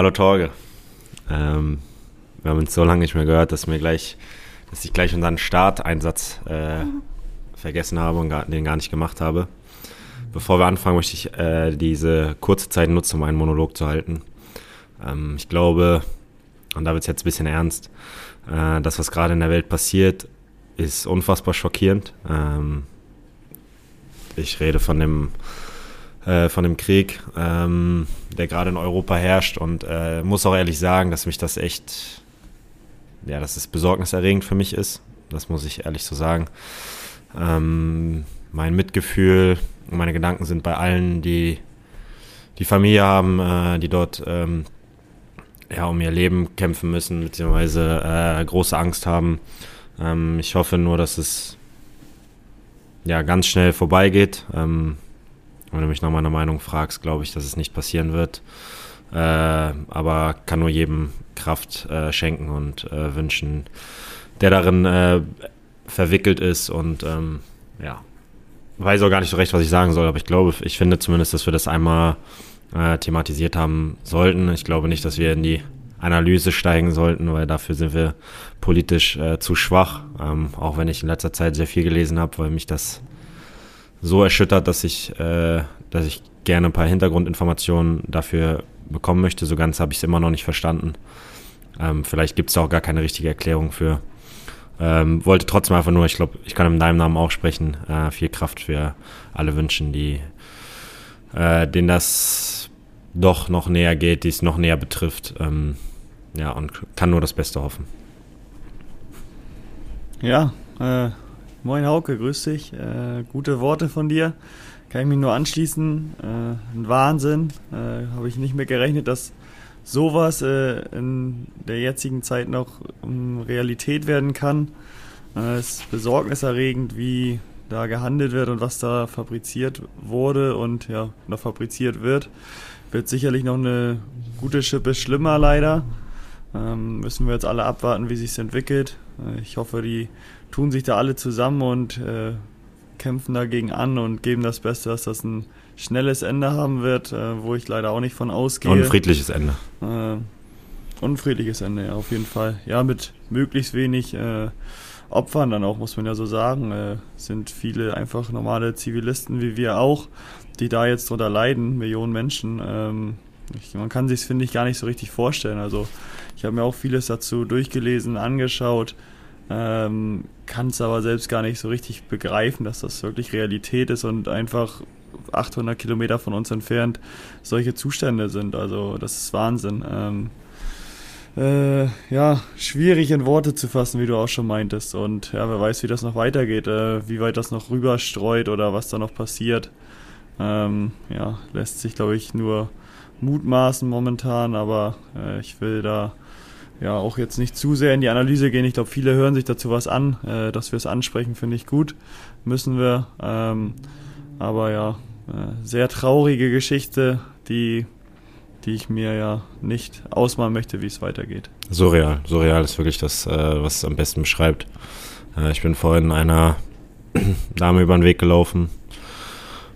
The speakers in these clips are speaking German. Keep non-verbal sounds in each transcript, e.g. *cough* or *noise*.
Hallo Torge. Ähm, wir haben uns so lange nicht mehr gehört, dass, mir gleich, dass ich gleich unseren Starteinsatz äh, vergessen habe und gar, den gar nicht gemacht habe. Bevor wir anfangen, möchte ich äh, diese kurze Zeit nutzen, um einen Monolog zu halten. Ähm, ich glaube, und da wird es jetzt ein bisschen ernst, äh, das, was gerade in der Welt passiert, ist unfassbar schockierend. Ähm, ich rede von dem, äh, von dem Krieg, ähm, der gerade in Europa herrscht und äh, muss auch ehrlich sagen, dass mich das echt, ja, dass es besorgniserregend für mich ist. Das muss ich ehrlich so sagen. Ähm, mein Mitgefühl meine Gedanken sind bei allen, die die Familie haben, äh, die dort ähm, ja, um ihr Leben kämpfen müssen, beziehungsweise äh, große Angst haben. Ähm, ich hoffe nur, dass es ja ganz schnell vorbeigeht. Ähm, wenn du mich nach meiner Meinung fragst, glaube ich, dass es nicht passieren wird. Äh, aber kann nur jedem Kraft äh, schenken und äh, wünschen, der darin äh, verwickelt ist und ähm, ja, weiß auch gar nicht so recht, was ich sagen soll, aber ich glaube, ich finde zumindest, dass wir das einmal äh, thematisiert haben sollten. Ich glaube nicht, dass wir in die Analyse steigen sollten, weil dafür sind wir politisch äh, zu schwach. Ähm, auch wenn ich in letzter Zeit sehr viel gelesen habe, weil mich das so erschüttert, dass ich, äh, dass ich gerne ein paar Hintergrundinformationen dafür bekommen möchte. So ganz habe ich es immer noch nicht verstanden. Ähm, vielleicht gibt es auch gar keine richtige Erklärung für. Ähm, wollte trotzdem einfach nur, ich glaube, ich kann in deinem Namen auch sprechen, äh, viel Kraft für alle wünschen, die äh, denen das doch noch näher geht, die es noch näher betrifft. Ähm, ja, und kann nur das Beste hoffen. Ja, äh, moin Hauke, grüß dich. Äh, gute Worte von dir. Kann ich mich nur anschließen. Äh, ein Wahnsinn. Äh, Habe ich nicht mehr gerechnet, dass sowas äh, in der jetzigen Zeit noch um, Realität werden kann. Äh, es ist besorgniserregend, wie da gehandelt wird und was da fabriziert wurde und ja, noch fabriziert wird. Wird sicherlich noch eine gute Schippe schlimmer leider. Ähm, müssen wir jetzt alle abwarten, wie sich entwickelt. Äh, ich hoffe, die tun sich da alle zusammen und äh, kämpfen dagegen an und geben das Beste, dass das ein schnelles Ende haben wird, äh, wo ich leider auch nicht von ausgehe. Und ein friedliches Ende. Äh, unfriedliches Ende, ja, auf jeden Fall. Ja, mit möglichst wenig äh, Opfern dann auch, muss man ja so sagen. Äh, sind viele einfach normale Zivilisten wie wir auch, die da jetzt drunter leiden, Millionen Menschen. Ähm, ich, man kann sich finde ich, gar nicht so richtig vorstellen. Also ich habe mir auch vieles dazu durchgelesen, angeschaut, ähm, kann es aber selbst gar nicht so richtig begreifen, dass das wirklich Realität ist und einfach 800 Kilometer von uns entfernt solche Zustände sind. Also das ist Wahnsinn. Ähm, äh, ja, schwierig in Worte zu fassen, wie du auch schon meintest. Und ja, wer weiß, wie das noch weitergeht, äh, wie weit das noch rüberstreut oder was da noch passiert. Ähm, ja, lässt sich, glaube ich, nur mutmaßen momentan, aber äh, ich will da ja auch jetzt nicht zu sehr in die Analyse gehen. Ich glaube, viele hören sich dazu was an. Äh, dass wir es ansprechen, finde ich gut. Müssen wir. Ähm, aber ja, äh, sehr traurige Geschichte, die die ich mir ja nicht ausmalen möchte, wie es weitergeht. Surreal. Surreal ist wirklich das, äh, was es am besten beschreibt. Äh, ich bin vorhin einer *clears throat* Dame über den Weg gelaufen,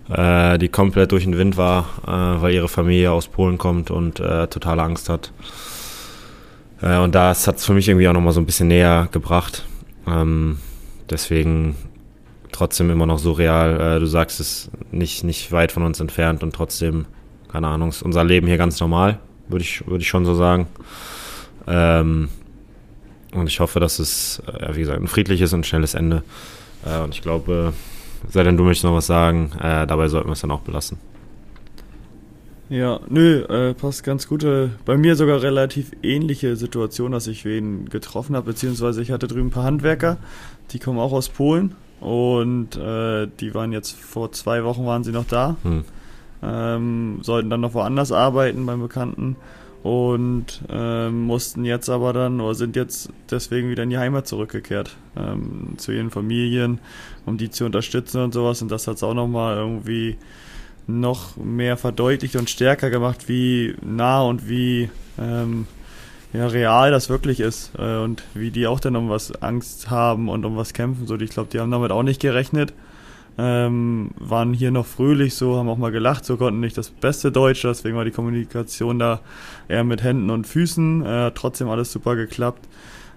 äh, die komplett durch den Wind war, äh, weil ihre Familie aus Polen kommt und totale Angst hat. Äh, und das hat es für mich irgendwie auch nochmal so ein bisschen näher gebracht. Ähm, deswegen trotzdem immer noch surreal. du sagst es nicht, nicht weit von uns entfernt und trotzdem keine Ahnung, ist unser Leben hier ganz normal, würde ich, würd ich schon so sagen. Ähm, und ich hoffe, dass es, äh, wie gesagt, ein friedliches und schnelles Ende. Äh, und ich glaube, sei denn du möchtest noch was sagen, äh, dabei sollten wir es dann auch belassen. Ja, nö, äh, passt ganz gut. Äh, bei mir sogar relativ ähnliche Situation, dass ich wen getroffen habe, beziehungsweise ich hatte drüben ein paar Handwerker, die kommen auch aus Polen und äh, die waren jetzt vor zwei Wochen waren sie noch da. Hm ähm, sollten dann noch woanders arbeiten beim Bekannten und ähm, mussten jetzt aber dann oder sind jetzt deswegen wieder in die Heimat zurückgekehrt ähm, zu ihren Familien, um die zu unterstützen und sowas und das hat es auch nochmal irgendwie noch mehr verdeutlicht und stärker gemacht, wie nah und wie ähm, ja, real das wirklich ist äh, und wie die auch dann um was Angst haben und um was kämpfen. So, ich glaube, die haben damit auch nicht gerechnet ähm, waren hier noch fröhlich so, haben auch mal gelacht, so konnten nicht das beste Deutsch, deswegen war die Kommunikation da eher mit Händen und Füßen, äh, trotzdem alles super geklappt.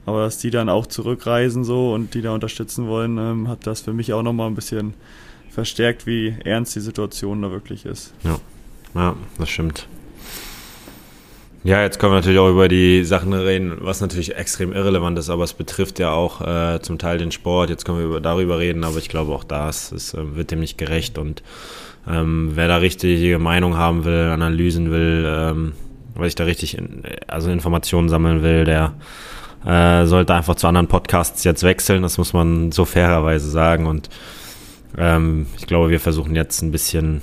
Aber dass die dann auch zurückreisen so und die da unterstützen wollen, ähm, hat das für mich auch nochmal ein bisschen verstärkt, wie ernst die Situation da wirklich ist. Ja, ja das stimmt. Ja, jetzt können wir natürlich auch über die Sachen reden, was natürlich extrem irrelevant ist, aber es betrifft ja auch äh, zum Teil den Sport. Jetzt können wir über, darüber reden, aber ich glaube auch das ist, äh, wird dem nicht gerecht und ähm, wer da richtige Meinung haben will, Analysen will, ähm, weil ich da richtig in, also Informationen sammeln will, der äh, sollte einfach zu anderen Podcasts jetzt wechseln. Das muss man so fairerweise sagen und ähm, ich glaube, wir versuchen jetzt ein bisschen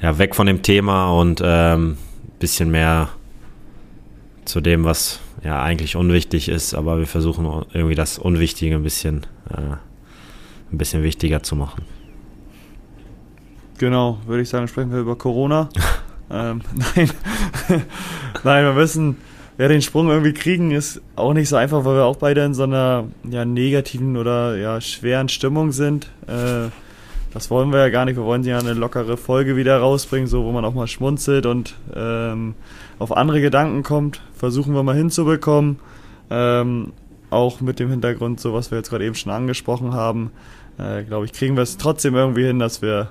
ja, weg von dem Thema und ähm, bisschen mehr zu dem, was ja eigentlich unwichtig ist, aber wir versuchen irgendwie das Unwichtige ein bisschen, äh, ein bisschen wichtiger zu machen. Genau, würde ich sagen, sprechen wir über Corona. *laughs* ähm, *laughs* nein, *laughs* nein, wir wissen, ja, den Sprung irgendwie kriegen ist auch nicht so einfach, weil wir auch beide in so einer ja, negativen oder ja, schweren Stimmung sind. Äh, das wollen wir ja gar nicht. Wir wollen ja eine lockere Folge wieder rausbringen, so wo man auch mal schmunzelt und ähm, auf andere Gedanken kommt. Versuchen wir mal hinzubekommen. Ähm, auch mit dem Hintergrund, so was wir jetzt gerade eben schon angesprochen haben, äh, glaube ich, kriegen wir es trotzdem irgendwie hin, dass wir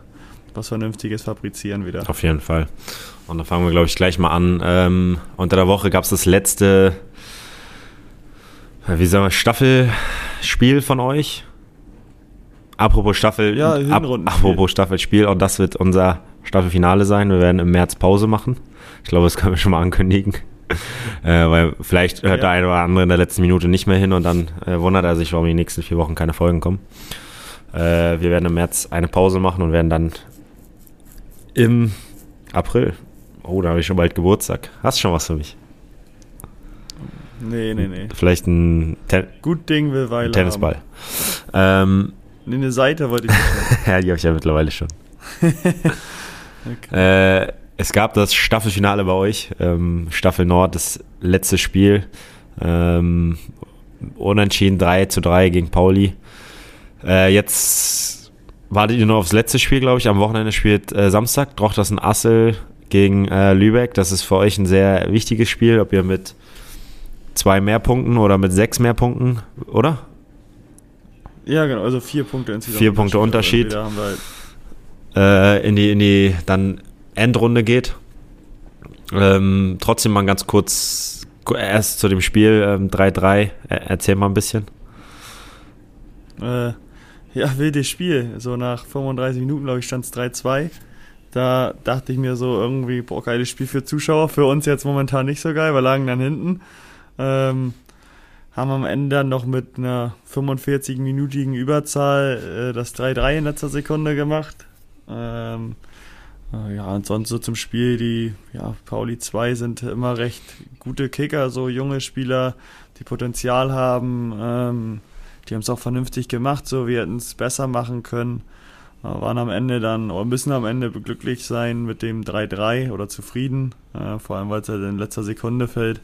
was Vernünftiges fabrizieren wieder. Auf jeden Fall. Und dann fangen wir, glaube ich, gleich mal an. Ähm, unter der Woche gab es das letzte, wie sagen wir, Staffelspiel von euch. Apropos Staffel, ja, ab, apropos Staffelspiel, und das wird unser Staffelfinale sein. Wir werden im März Pause machen. Ich glaube, das können wir schon mal ankündigen. *laughs* äh, weil vielleicht hört ja. der eine oder andere in der letzten Minute nicht mehr hin und dann äh, wundert er sich, warum die nächsten vier Wochen keine Folgen kommen. Äh, wir werden im März eine Pause machen und werden dann im April. Oh, da habe ich schon bald Geburtstag. Hast du schon was für mich? Nee, nee, nee. Vielleicht ein Ten Gut Ding will Weile Tennisball. Ähm, nee, eine Seite wollte ich nicht. *laughs* ja, die habe ich ja mittlerweile schon. *laughs* okay. äh, es gab das Staffelfinale bei euch. Ähm, Staffel Nord, das letzte Spiel. Ähm, unentschieden 3 zu 3 gegen Pauli. Äh, jetzt wartet ihr nur aufs letzte Spiel, glaube ich. Am Wochenende spielt äh, Samstag Drochters Assel gegen äh, Lübeck. Das ist für euch ein sehr wichtiges Spiel, ob ihr mit zwei mehr Punkten oder mit sechs mehr Punkten, oder? Ja, genau, also vier Punkte insgesamt. Vier Punkte Unterschied. Halt äh, in die, in die dann Endrunde geht. Ähm, trotzdem mal ganz kurz erst zu dem Spiel ähm, 3-3. Erzähl mal ein bisschen. Äh, ja, wildes Spiel. So nach 35 Minuten, glaube ich, stand es 3-2. Da dachte ich mir so irgendwie, boah, geiles Spiel für Zuschauer. Für uns jetzt momentan nicht so geil, wir lagen dann hinten. Ähm, haben am Ende dann noch mit einer 45-minütigen Überzahl äh, das 3-3 in letzter Sekunde gemacht. Ähm, äh, ja, und sonst so zum Spiel, die, ja, Pauli 2 sind immer recht gute Kicker, so junge Spieler, die Potenzial haben. Ähm, die haben es auch vernünftig gemacht, so wir hätten es besser machen können. Äh, waren am Ende dann, oder müssen am Ende glücklich sein mit dem 3-3 oder zufrieden, äh, vor allem weil es halt in letzter Sekunde fällt.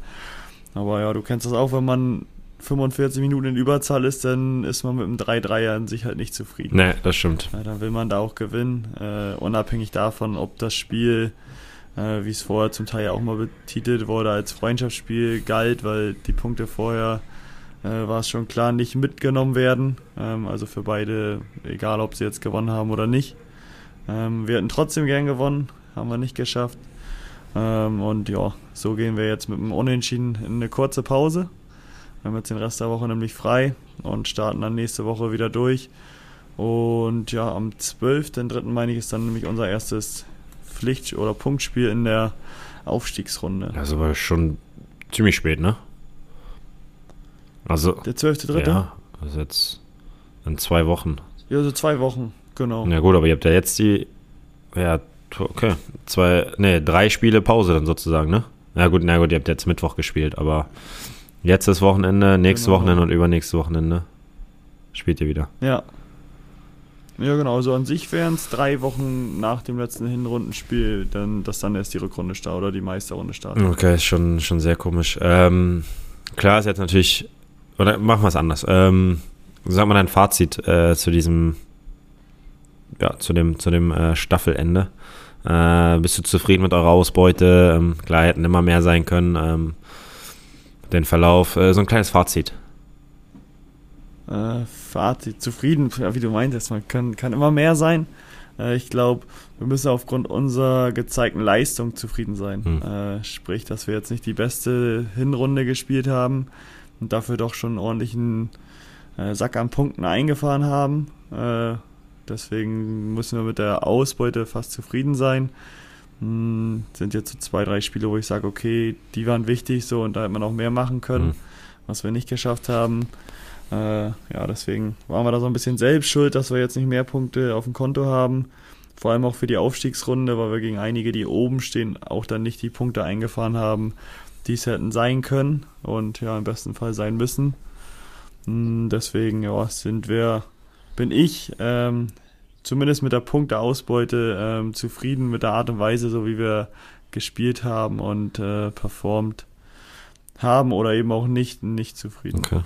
Aber ja, du kennst das auch, wenn man 45 Minuten in Überzahl ist, dann ist man mit dem 3-3 an sich halt nicht zufrieden. Nee, das stimmt. Ja, dann will man da auch gewinnen, äh, unabhängig davon, ob das Spiel, äh, wie es vorher zum Teil auch mal betitelt wurde, als Freundschaftsspiel galt, weil die Punkte vorher war es schon klar, nicht mitgenommen werden. Ähm, also für beide, egal ob sie jetzt gewonnen haben oder nicht. Ähm, wir hätten trotzdem gern gewonnen, haben wir nicht geschafft. Ähm, und ja, so gehen wir jetzt mit dem Unentschieden in eine kurze Pause. Wir haben jetzt den Rest der Woche nämlich frei und starten dann nächste Woche wieder durch. Und ja, am 12.3. meine ich, ist dann nämlich unser erstes Pflicht- oder Punktspiel in der Aufstiegsrunde. Das ist aber schon ziemlich spät, ne? Also, der 12.3.? Ja, also jetzt in zwei Wochen. Ja, so zwei Wochen, genau. Ja gut, aber ihr habt ja jetzt die, ja, okay, zwei, nee, drei Spiele Pause dann sozusagen, ne? Ja gut, na gut, ihr habt jetzt Mittwoch gespielt, aber jetzt das Wochenende, nächstes genau. Wochenende und übernächstes Wochenende spielt ihr wieder. Ja. Ja, genau. Also an sich wären es drei Wochen nach dem letzten Hinrundenspiel, dann, dass dann erst die Rückrunde startet oder die Meisterrunde startet. Okay, ist schon, schon sehr komisch. Ähm, klar ist jetzt natürlich oder machen wir es anders. Ähm, sag mal dein Fazit äh, zu diesem ja, zu dem, zu dem äh, Staffelende. Äh, bist du zufrieden mit eurer Ausbeute? Ähm, klar, hätten immer mehr sein können. Ähm, den Verlauf, äh, so ein kleines Fazit. Äh, Fazit, zufrieden, wie du meintest, man kann, kann immer mehr sein. Äh, ich glaube, wir müssen aufgrund unserer gezeigten Leistung zufrieden sein. Hm. Äh, sprich, dass wir jetzt nicht die beste Hinrunde gespielt haben und dafür doch schon einen ordentlichen äh, Sack an Punkten eingefahren haben. Äh, deswegen müssen wir mit der Ausbeute fast zufrieden sein. Hm, sind jetzt so zwei, drei Spiele, wo ich sage, okay, die waren wichtig so und da hätte man auch mehr machen können, mhm. was wir nicht geschafft haben. Äh, ja, deswegen waren wir da so ein bisschen selbst schuld, dass wir jetzt nicht mehr Punkte auf dem Konto haben. Vor allem auch für die Aufstiegsrunde, weil wir gegen einige, die oben stehen, auch dann nicht die Punkte eingefahren haben, die es hätten sein können und ja, im besten Fall sein müssen. Hm, deswegen, ja, sind wir, bin ich ähm, zumindest mit der Punkteausbeute ähm, zufrieden mit der Art und Weise, so wie wir gespielt haben und äh, performt haben oder eben auch nicht, nicht zufrieden. Okay.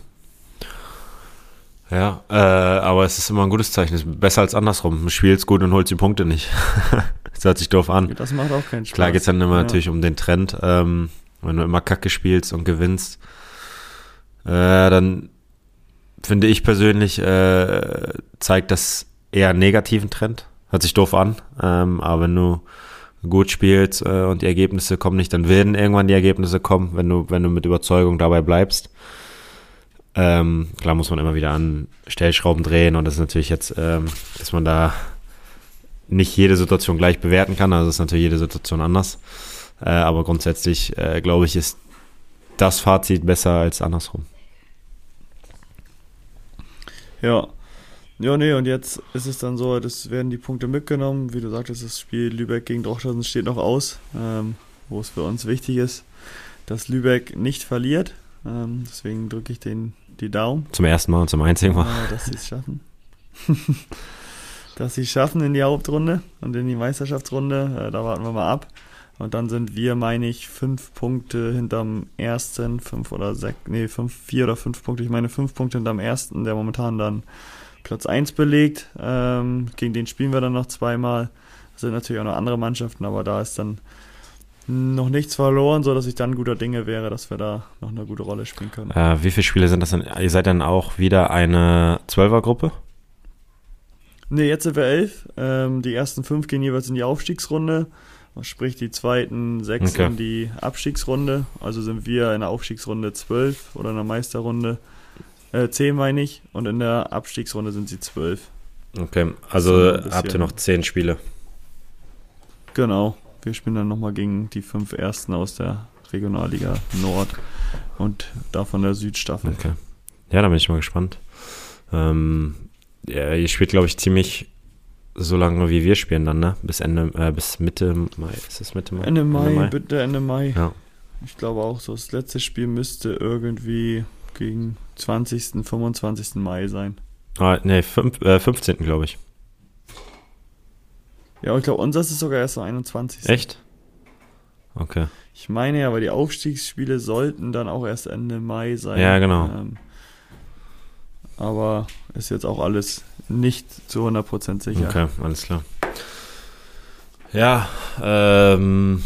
Ja, äh, aber es ist immer ein gutes Zeichen. Es ist besser als andersrum. Du spielst gut und holst die Punkte nicht. *laughs* das hört sich doof an. Das macht auch keinen Spaß. Klar geht es dann immer ja. natürlich um den Trend. Ähm, wenn du immer Kacke spielst und gewinnst, äh, dann finde ich persönlich, äh, zeigt das eher einen negativen Trend. Hört sich doof an, ähm, aber wenn du gut spielst äh, und die Ergebnisse kommen nicht, dann werden irgendwann die Ergebnisse kommen, wenn du, wenn du mit Überzeugung dabei bleibst. Ähm, klar muss man immer wieder an Stellschrauben drehen und das ist natürlich jetzt, ähm, dass man da nicht jede Situation gleich bewerten kann, also ist natürlich jede Situation anders. Äh, aber grundsätzlich, äh, glaube ich, ist das Fazit besser als andersrum. Ja, ja, nee, und jetzt ist es dann so, das werden die Punkte mitgenommen. Wie du sagtest, das Spiel Lübeck gegen Drochtersen steht noch aus, ähm, wo es für uns wichtig ist, dass Lübeck nicht verliert. Ähm, deswegen drücke ich den die Daumen. Zum ersten Mal und zum einzigen Mal. Äh, dass sie es schaffen. *laughs* dass sie es schaffen in die Hauptrunde und in die Meisterschaftsrunde. Äh, da warten wir mal ab. Und dann sind wir, meine ich, fünf Punkte hinterm ersten, fünf oder sechs, nee, fünf, vier oder fünf Punkte. Ich meine, fünf Punkte hinterm ersten, der momentan dann Platz 1 belegt. Ähm, gegen den spielen wir dann noch zweimal. Das sind natürlich auch noch andere Mannschaften, aber da ist dann noch nichts verloren, sodass ich dann guter Dinge wäre, dass wir da noch eine gute Rolle spielen können. Äh, wie viele Spiele sind das denn? Ihr seid dann auch wieder eine Zwölfergruppe? Ne, jetzt sind wir elf. Ähm, die ersten fünf gehen jeweils in die Aufstiegsrunde, sprich die zweiten sechs okay. in die Abstiegsrunde. Also sind wir in der Aufstiegsrunde zwölf oder in der Meisterrunde äh, 10 meine ich. Und in der Abstiegsrunde sind sie 12. Okay, also habt ihr noch 10 Spiele. Genau. Wir spielen dann nochmal gegen die fünf Ersten aus der Regionalliga Nord und davon der Südstaffel. Okay. Ja, da bin ich mal gespannt. Ähm, ja, ihr spielt, glaube ich, ziemlich so lange wie wir spielen dann, ne? Bis Ende, äh, bis Mitte Mai. Ist das Mitte Mai? Ende Mai, Ende Mai? bitte Ende Mai. Ja. Ich glaube auch so. Das letzte Spiel müsste irgendwie gegen 20., 25. Mai sein. Ah, fünf, äh, 15. glaube ich. Ja, ich glaube, unseres ist sogar erst am 21. Echt? Okay. Ich meine ja, weil die Aufstiegsspiele sollten dann auch erst Ende Mai sein. Ja, genau. Ähm, aber ist jetzt auch alles nicht zu 100% sicher. Okay, alles klar. Ja, ähm,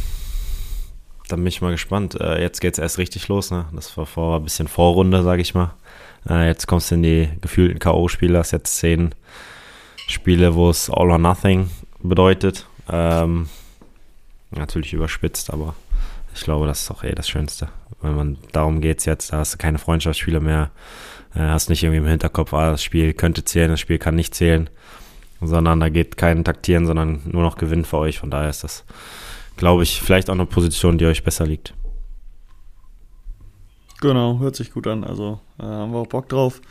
dann bin ich mal gespannt. Äh, jetzt geht es erst richtig los. Ne? Das war vor ein bisschen Vorrunde, sage ich mal. Äh, jetzt kommst du in die gefühlten K.O.-Spiele. Hast jetzt zehn Spiele, wo es All or Nothing bedeutet. Ähm, natürlich überspitzt, aber ich glaube, das ist auch eh das Schönste. Wenn man darum geht es jetzt, da hast du keine Freundschaftsspiele mehr, hast nicht irgendwie im Hinterkopf, ah, das Spiel könnte zählen, das Spiel kann nicht zählen, sondern da geht kein Taktieren, sondern nur noch Gewinn für euch. Von daher ist das glaube ich, vielleicht auch eine Position, die euch besser liegt. Genau, hört sich gut an. Also äh, haben wir auch Bock drauf.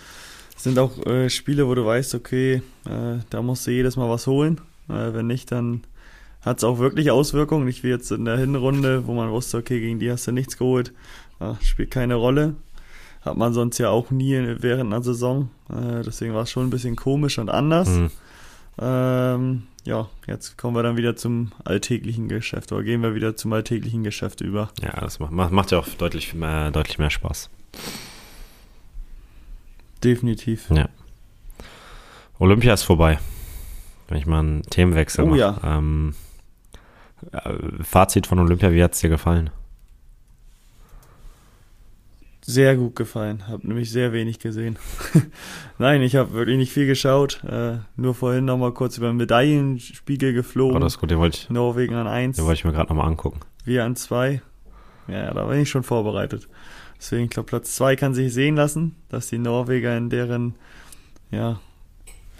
Es sind auch äh, Spiele, wo du weißt, okay, äh, da musst du jedes Mal was holen. Äh, wenn nicht, dann hat es auch wirklich Auswirkungen. Nicht wie jetzt in der Hinrunde, wo man wusste, okay, gegen die hast du nichts geholt. spielt keine Rolle. Hat man sonst ja auch nie während einer Saison. Äh, deswegen war es schon ein bisschen komisch und anders. Mhm. Ähm, ja, jetzt kommen wir dann wieder zum alltäglichen Geschäft oder gehen wir wieder zum alltäglichen Geschäft über. Ja, das macht, macht ja auch deutlich mehr, deutlich mehr Spaß. Definitiv. Ja. Olympia ist vorbei. wenn ich mal einen Themenwechsel Oh mache. ja. Ähm, äh, Fazit von Olympia, wie hat es dir gefallen? Sehr gut gefallen. Hab nämlich sehr wenig gesehen. *laughs* Nein, ich habe wirklich nicht viel geschaut. Äh, nur vorhin nochmal kurz über den Medaillenspiegel Oh, geflogen. das ist gut, den wollte ich, Norwegen an 1, den wollte ich mir gerade nochmal angucken. wir an 2. Ja, da bin ich schon vorbereitet. Deswegen, ich glaube, Platz 2 kann sich sehen lassen, dass die Norweger in deren ja,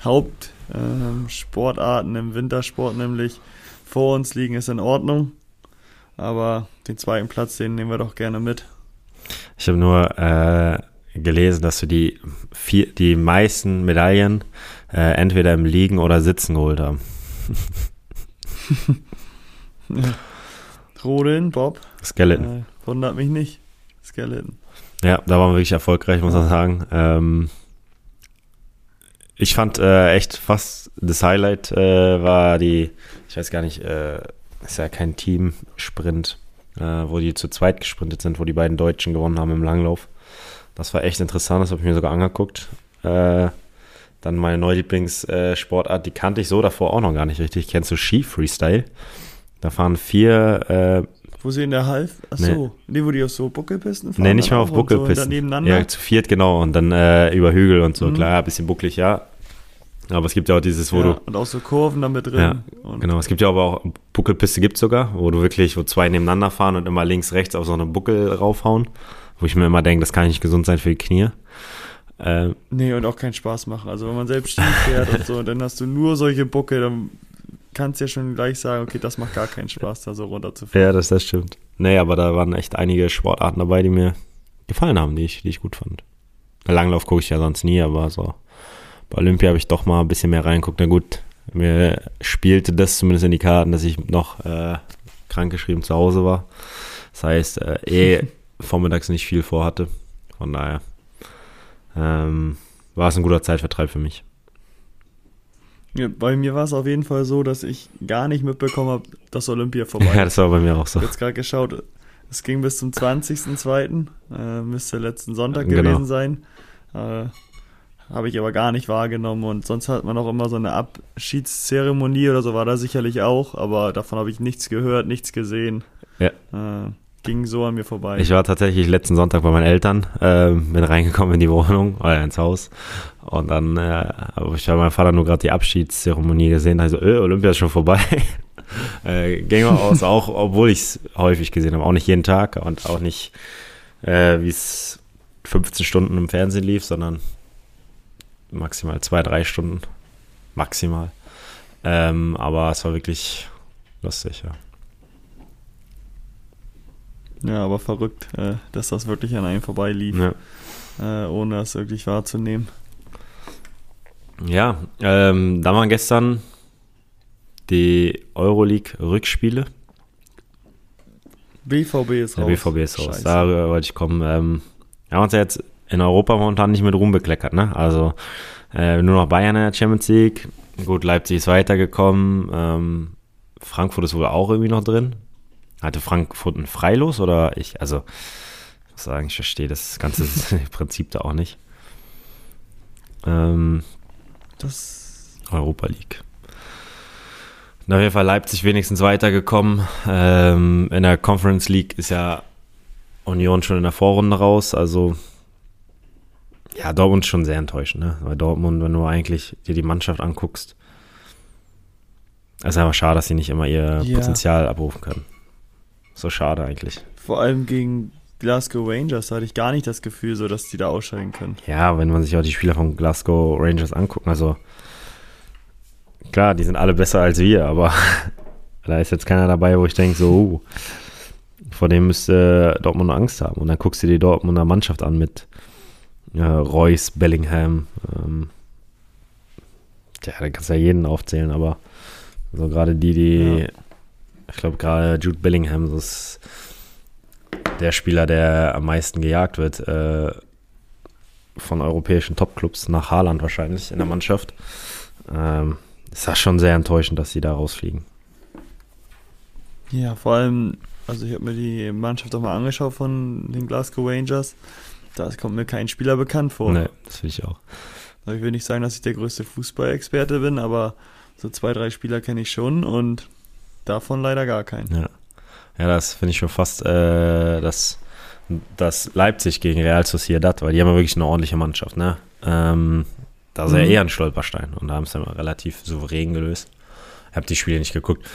Hauptsportarten ähm, Sportarten im Wintersport nämlich vor uns liegen, ist in Ordnung. Aber den zweiten Platz, den nehmen wir doch gerne mit. Ich habe nur äh, gelesen, dass du die, vier, die meisten Medaillen äh, entweder im Liegen oder Sitzen geholt haben. *laughs* Rodeln, Bob, Skeleton. äh, wundert mich nicht. Skeleton. Ja, da waren wir wirklich erfolgreich, muss man sagen. Ähm, ich fand äh, echt fast das Highlight äh, war die, ich weiß gar nicht, äh, ist ja kein Team-Sprint, äh, wo die zu zweit gesprintet sind, wo die beiden Deutschen gewonnen haben im Langlauf. Das war echt interessant, das habe ich mir sogar angeguckt. Äh, dann meine neue Lieblingssportart, die kannte ich so davor auch noch gar nicht richtig. Kennst du Ski-Freestyle? Da fahren vier äh, Wo sie in der Half? Achso, nee. wo die auf so Buckelpisten fahren. Nee, nicht mal auf So Buckelpisten. nebeneinander. ja, zu viert, genau. Und dann äh, über Hügel und so. Mhm. Klar, ein bisschen bucklig, ja. Aber es gibt ja auch dieses, wo ja, du. und auch so Kurven da mit drin. Ja, Genau, es gibt ja aber auch Buckelpiste gibt sogar, wo du wirklich, wo zwei nebeneinander fahren und immer links, rechts auf so eine Buckel raufhauen. Wo ich mir immer denke, das kann nicht gesund sein für die Knie. Äh, Nee, und auch keinen Spaß machen. Also wenn man selbst Ski fährt und so, und *laughs* dann hast du nur solche Buckel, dann kannst du ja schon gleich sagen, okay, das macht gar keinen Spaß, da so runterzufahren. ja, das, das stimmt. Nee, aber da waren echt einige Sportarten dabei, die mir gefallen haben, die ich, die ich gut fand. Langlauf gucke ich ja sonst nie, aber so bei Olympia habe ich doch mal ein bisschen mehr reingeguckt. Na gut, mir spielte das zumindest in die Karten, dass ich noch äh, krankgeschrieben zu Hause war. Das heißt, äh, eh *laughs* vormittags nicht viel vorhatte. Von daher ähm, war es ein guter Zeitvertreib für mich. Ja, bei mir war es auf jeden Fall so, dass ich gar nicht mitbekommen habe, dass Olympia *laughs* vorbei Ja, ist. das war bei mir auch Ich so. habe jetzt gerade geschaut, es ging bis zum 20.02., äh, müsste letzten Sonntag Genau. gewesen sein. Äh, habe ich aber gar nicht wahrgenommen und sonst hat man auch immer so eine Abschiedszeremonie oder so, war da sicherlich auch, aber davon habe ich nichts gehört, nichts gesehen. Ja. Äh, ging so an mir vorbei. Ich war tatsächlich letzten Sonntag bei meinen Eltern, äh, bin reingekommen in die Wohnung oder *laughs* ins Haus und dann äh, habe ich bei meinem Vater nur gerade die Abschiedszeremonie gesehen. Also, äh, Olympia ist schon vorbei. *laughs* äh, ging mal aus, auch obwohl ich es häufig gesehen habe, auch nicht jeden Tag und auch nicht, äh, wie es 15 Stunden im Fernsehen lief, sondern maximal zwei, drei Stunden, maximal. Ähm, aber es war wirklich lustig, ja. ja, aber verrückt, äh, dass das wirklich an einem vorbei lief, ja. äh, ohne das wirklich wahrzunehmen. Ja, ähm, da waren gestern die Euroleague-Rückspiele. BVB ist Der raus. BVB ist raus. Scheiße. Da wollte ich kommen. Ähm, wir haben uns ja jetzt in Europa momentan nicht mit Ruhm bekleckert, ne? Also äh, nur noch Bayern in der Champions League. Gut, Leipzig ist weitergekommen. Ähm, Frankfurt ist wohl auch irgendwie noch drin. Hatte Frankfurt ein Freilos oder ich? Also, ich muss sagen, ich verstehe das ganze *laughs* Prinzip da auch nicht. Ähm, Das Europa League. Und auf jeden Fall Leipzig wenigstens weitergekommen. Ähm, in der Conference League ist ja Union schon in der Vorrunde raus. Also ja, Dortmund ist schon sehr enttäuschend. Ne? Weil Dortmund, wenn du eigentlich dir die Mannschaft anguckst, ist einfach schade, dass sie nicht immer ihr Ja. Potenzial abrufen können. So schade eigentlich. vor allem gegen Glasgow Rangers, da hatte ich gar nicht das Gefühl, so dass die da ausscheiden können. Ja, wenn man sich auch die Spieler von Glasgow Rangers anguckt, also klar, die sind alle besser als wir, aber *laughs* da ist jetzt keiner dabei, wo ich denke, so, uh, vor dem müsste Dortmund Angst haben. Und dann guckst du die Dortmunder Mannschaft an mit äh, Reus, Bellingham, ähm, ja, da kannst du ja jeden aufzählen, aber so gerade die, die, Ja. ich glaube gerade Jude Bellingham, das ist der Spieler, der am meisten gejagt wird, äh, von europäischen Topclubs nach Haaland wahrscheinlich in der Mannschaft. Ähm, ist das schon sehr enttäuschend, dass sie da rausfliegen. Ja, vor allem, also ich habe mir die Mannschaft auch mal angeschaut von den Glasgow Rangers. Da kommt mir kein Spieler bekannt vor. Nee, das will ich auch. Also Ich will nicht sagen, dass ich der größte Fußballexperte bin, aber So zwei, drei Spieler kenne ich schon und davon leider gar keinen. Ja, ja das finde ich schon fast äh, das, das Leipzig gegen Real Sociedad, weil die haben ja wirklich eine ordentliche Mannschaft. Ne? Ähm, da ist mhm. ja eher ein Stolperstein und da haben sie relativ souverän gelöst. Ich habe die Spiele nicht geguckt.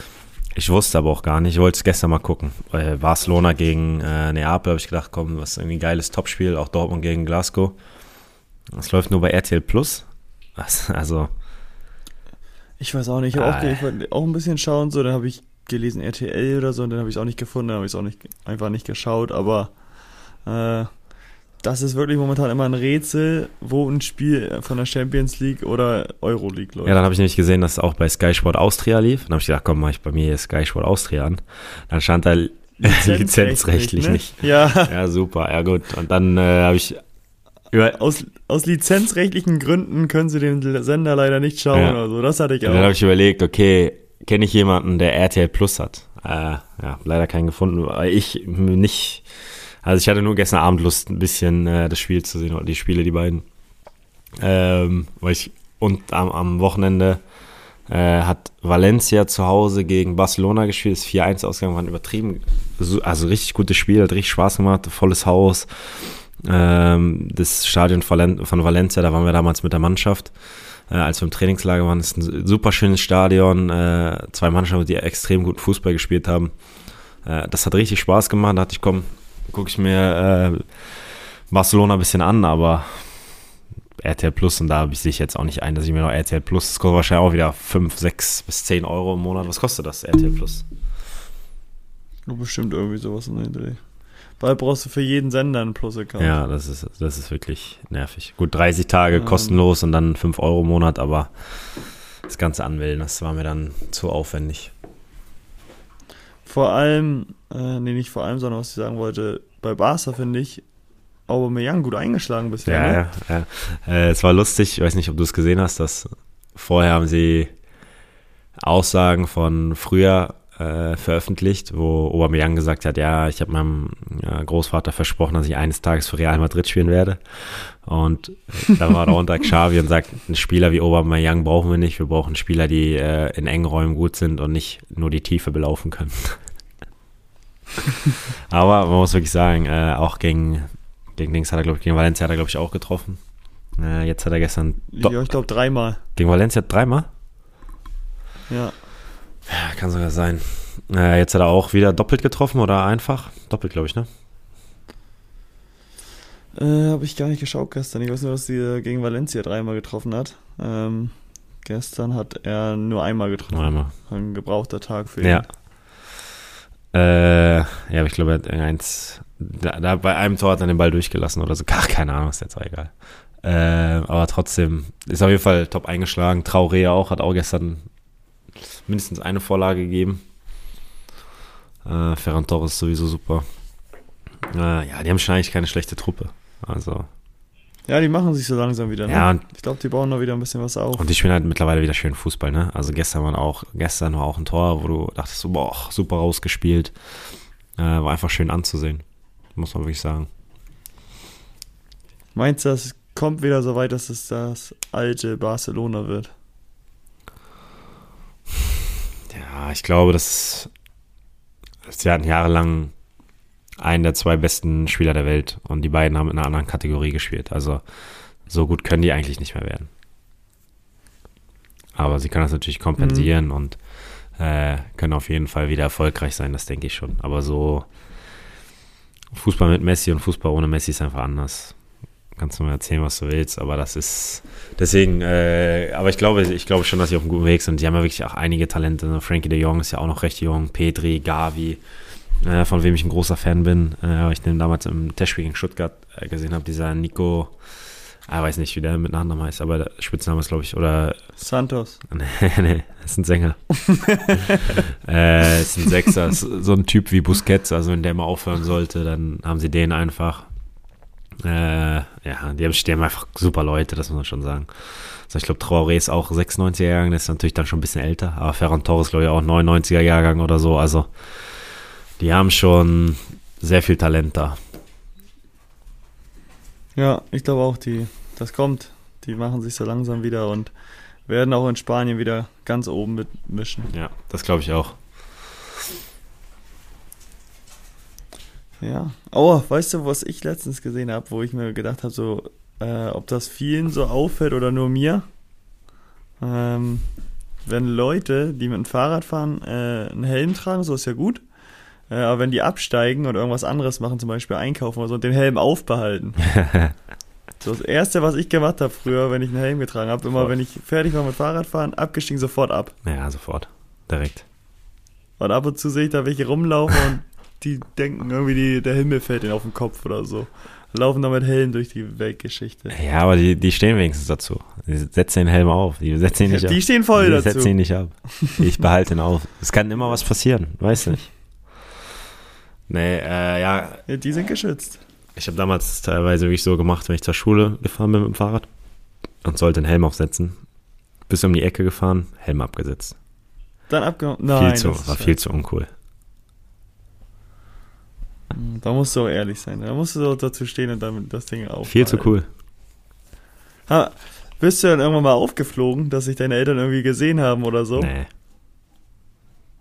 Ich wusste aber auch gar nicht, ich wollte es gestern mal gucken. Äh, Barcelona gegen äh, Neapel habe ich gedacht, komm, was irgendwie ein geiles Topspiel, auch Dortmund gegen Glasgow. Das läuft nur bei RTL Plus. *laughs* Also. Ich weiß auch nicht, ich, ah, auch, ich wollte auch ein bisschen schauen, so, dann habe ich gelesen RTL oder so, und dann habe ich es auch nicht gefunden, dann habe ich es auch nicht, einfach nicht geschaut, aber äh, das ist wirklich momentan immer ein Rätsel, wo ein Spiel von der Champions League oder Euro League läuft. Ja, dann habe ich nämlich gesehen, dass es auch bei Sky Sport Austria lief. Dann habe ich gedacht, komm, mach ich bei mir hier Sky Sport Austria an. Dann stand da lizenzrechtlich ne? nicht. Ja. Ja, super, ja gut. Und dann äh, habe ich über aus, aus lizenzrechtlichen Gründen können sie den Sender leider nicht schauen. Ja. Also das hatte ich auch. Und dann habe ich überlegt, okay, kenne ich jemanden, der RTL Plus hat? Äh, ja, leider keinen gefunden, weil ich nicht also ich hatte nur gestern Abend Lust, ein bisschen äh, das Spiel zu sehen, oder die Spiele, die beiden. Ähm, weil ich, und am, am Wochenende äh, hat Valencia zu Hause gegen Barcelona gespielt, ist 4-1 ausgegangen, waren übertrieben, also richtig gutes Spiel, hat richtig Spaß gemacht, volles Haus. Ähm, das Stadion von Valencia, da waren wir damals mit der Mannschaft, äh, als wir im Trainingslager waren, ist ein super schönes Stadion, äh, zwei Mannschaften, die extrem guten Fußball gespielt haben. Äh, das hat richtig Spaß gemacht, da dachte ich, komm, gucke ich mir äh, Barcelona ein bisschen an, aber RTL Plus und da sehe ich jetzt auch nicht ein, dass ich mir noch RTL Plus, das kostet wahrscheinlich auch wieder 5, 6 bis 10 Euro im Monat. Was kostet das, RTL Plus? Nur bestimmt irgendwie sowas in den Dreh. Weil brauchst du für jeden Sender einen Plus-Account. Ja, das ist, das ist wirklich nervig. Gut, 30 Tage ähm, kostenlos und dann 5 Euro im Monat, aber das Ganze anmelden, das war mir dann zu aufwendig. Vor allem, äh, nee, nicht vor allem, sondern was ich sagen wollte, bei Barca finde ich Aubameyang gut eingeschlagen bisher. Ja, ne? ja, ja. Äh, es war lustig, ich weiß nicht, ob du es gesehen hast, dass vorher haben sie Aussagen von früher äh, veröffentlicht, wo Aubameyang gesagt hat, ja, ich habe meinem ja, Großvater versprochen, dass ich eines Tages für Real Madrid spielen werde. Und da war darunter *laughs* Xavi und sagt, einen Spieler wie Aubameyang brauchen wir nicht, wir brauchen Spieler, die äh, in engen Räumen gut sind und nicht nur die Tiefe belaufen können. *laughs* Aber man muss wirklich sagen, äh, auch gegen, gegen Dings hat er, glaube ich, gegen Valencia hat er, glaube ich, auch getroffen. Äh, jetzt hat er gestern. Ja, ich glaube dreimal. Gegen Valencia dreimal? Ja. Ja, kann sogar sein. Äh, jetzt hat er auch wieder doppelt getroffen oder einfach? Doppelt, glaube ich, ne? Äh, Habe ich gar nicht geschaut gestern. Ich weiß nur, dass sie gegen Valencia dreimal getroffen hat. Ähm, gestern hat er nur einmal getroffen. Nur einmal. Ein gebrauchter Tag für ihn. Ja. Äh, ja, aber ich glaube, er hat eins. Da, da, bei einem Tor hat er den Ball durchgelassen oder so. Ach, keine Ahnung, ist jetzt auch egal. Äh, aber trotzdem ist auf jeden Fall top eingeschlagen. Traoré auch, hat auch gestern mindestens eine Vorlage gegeben. Äh, Ferran Torres sowieso super. Äh, ja, die haben schon eigentlich keine schlechte Truppe. Also. Ja, die machen sich so langsam wieder. Ne? Ja, und ich glaube, die bauen da wieder ein bisschen was auf. Und die spielen halt mittlerweile wieder schön Fußball, ne? Also gestern war auch, gestern war auch ein Tor, wo du dachtest, boah, super rausgespielt. Äh, war einfach schön anzusehen. Muss man wirklich sagen. Meinst du, es kommt wieder so weit, dass es das alte Barcelona wird? Ja, ich glaube, dass sie hatten jahrelang einen der zwei besten Spieler der Welt und die beiden haben in einer anderen Kategorie gespielt. Also so gut können die eigentlich nicht mehr werden. Aber sie können das natürlich kompensieren mhm. und äh, können auf jeden Fall wieder erfolgreich sein, das denke ich schon. Aber so Fußball mit Messi und Fußball ohne Messi ist einfach anders. Kannst du mir erzählen, was du willst, aber das ist deswegen, äh, aber ich glaube, ich glaube schon, dass sie auf einem guten Weg sind. Die haben ja wirklich auch einige Talente. Ne? Frankie de Jong ist ja auch noch recht jung, Petri, Gavi, äh, von wem ich ein großer Fan bin. Äh, ich den damals im Testspiel gegen Stuttgart äh, gesehen habe, dieser Nico, ich ah, weiß nicht, wie der mit Nachnamen heißt, aber der Spitzname ist, glaube ich, oder. Santos. *laughs* nee, nee, das ist ein Sänger. *laughs* äh, ist ein Sechser, ist so ein Typ wie Busquets, also wenn der mal aufhören sollte, dann haben sie den einfach. Äh, ja, die haben, die haben einfach super Leute, das muss man schon sagen. Also ich glaube, Traoré ist auch 96er Jahrgang, der ist natürlich dann schon ein bisschen älter, aber Ferran Torres, glaube ich, auch 99er Jahrgang oder so, also die haben schon sehr viel Talent da. Ja, ich glaube auch, die, das kommt. Die machen sich so langsam wieder und werden auch in Spanien wieder ganz oben mitmischen. Ja, das glaube ich auch. Ja. Oh, weißt du, was ich letztens gesehen habe, wo ich mir gedacht habe, so, äh, ob das vielen so auffällt oder nur mir? Ähm, wenn Leute, die mit dem Fahrrad fahren, äh, einen Helm tragen, so ist ja gut. Äh, aber wenn die absteigen und irgendwas anderes machen, zum Beispiel einkaufen oder so, und den Helm aufbehalten. *laughs* so das Erste, was ich gemacht habe früher, wenn ich einen Helm getragen habe, immer wenn ich fertig war mit Fahrradfahren, abgestiegen, sofort ab. Ja, sofort. Direkt. Und ab und zu sehe ich da welche rumlaufen und die denken irgendwie, die, der Himmel fällt ihnen auf den Kopf oder so. Laufen da mit Helm durch die Weltgeschichte. Ja, aber die, die stehen wenigstens dazu. Die setzen den Helm auf. Die setzen ihn nicht Die ab. stehen voll die dazu. setzen ihn nicht ab. Ich behalte ihn auf. Es kann immer was passieren. Weiß nicht. *laughs* Nee, äh, ja, Ja, die sind geschützt. ich habe damals teilweise wirklich so gemacht, wenn ich zur Schule gefahren bin mit dem Fahrrad und sollte den Helm aufsetzen. Bis um die Ecke gefahren, Helm abgesetzt. Dann abgehauen. Nein, viel zu, war scheiße. viel zu uncool. Da musst du auch ehrlich sein. Da musst du auch dazu stehen und dann das Ding auf. Viel zu cool. Ha, bist du dann irgendwann mal aufgeflogen, dass sich deine Eltern irgendwie gesehen haben oder so? Nee.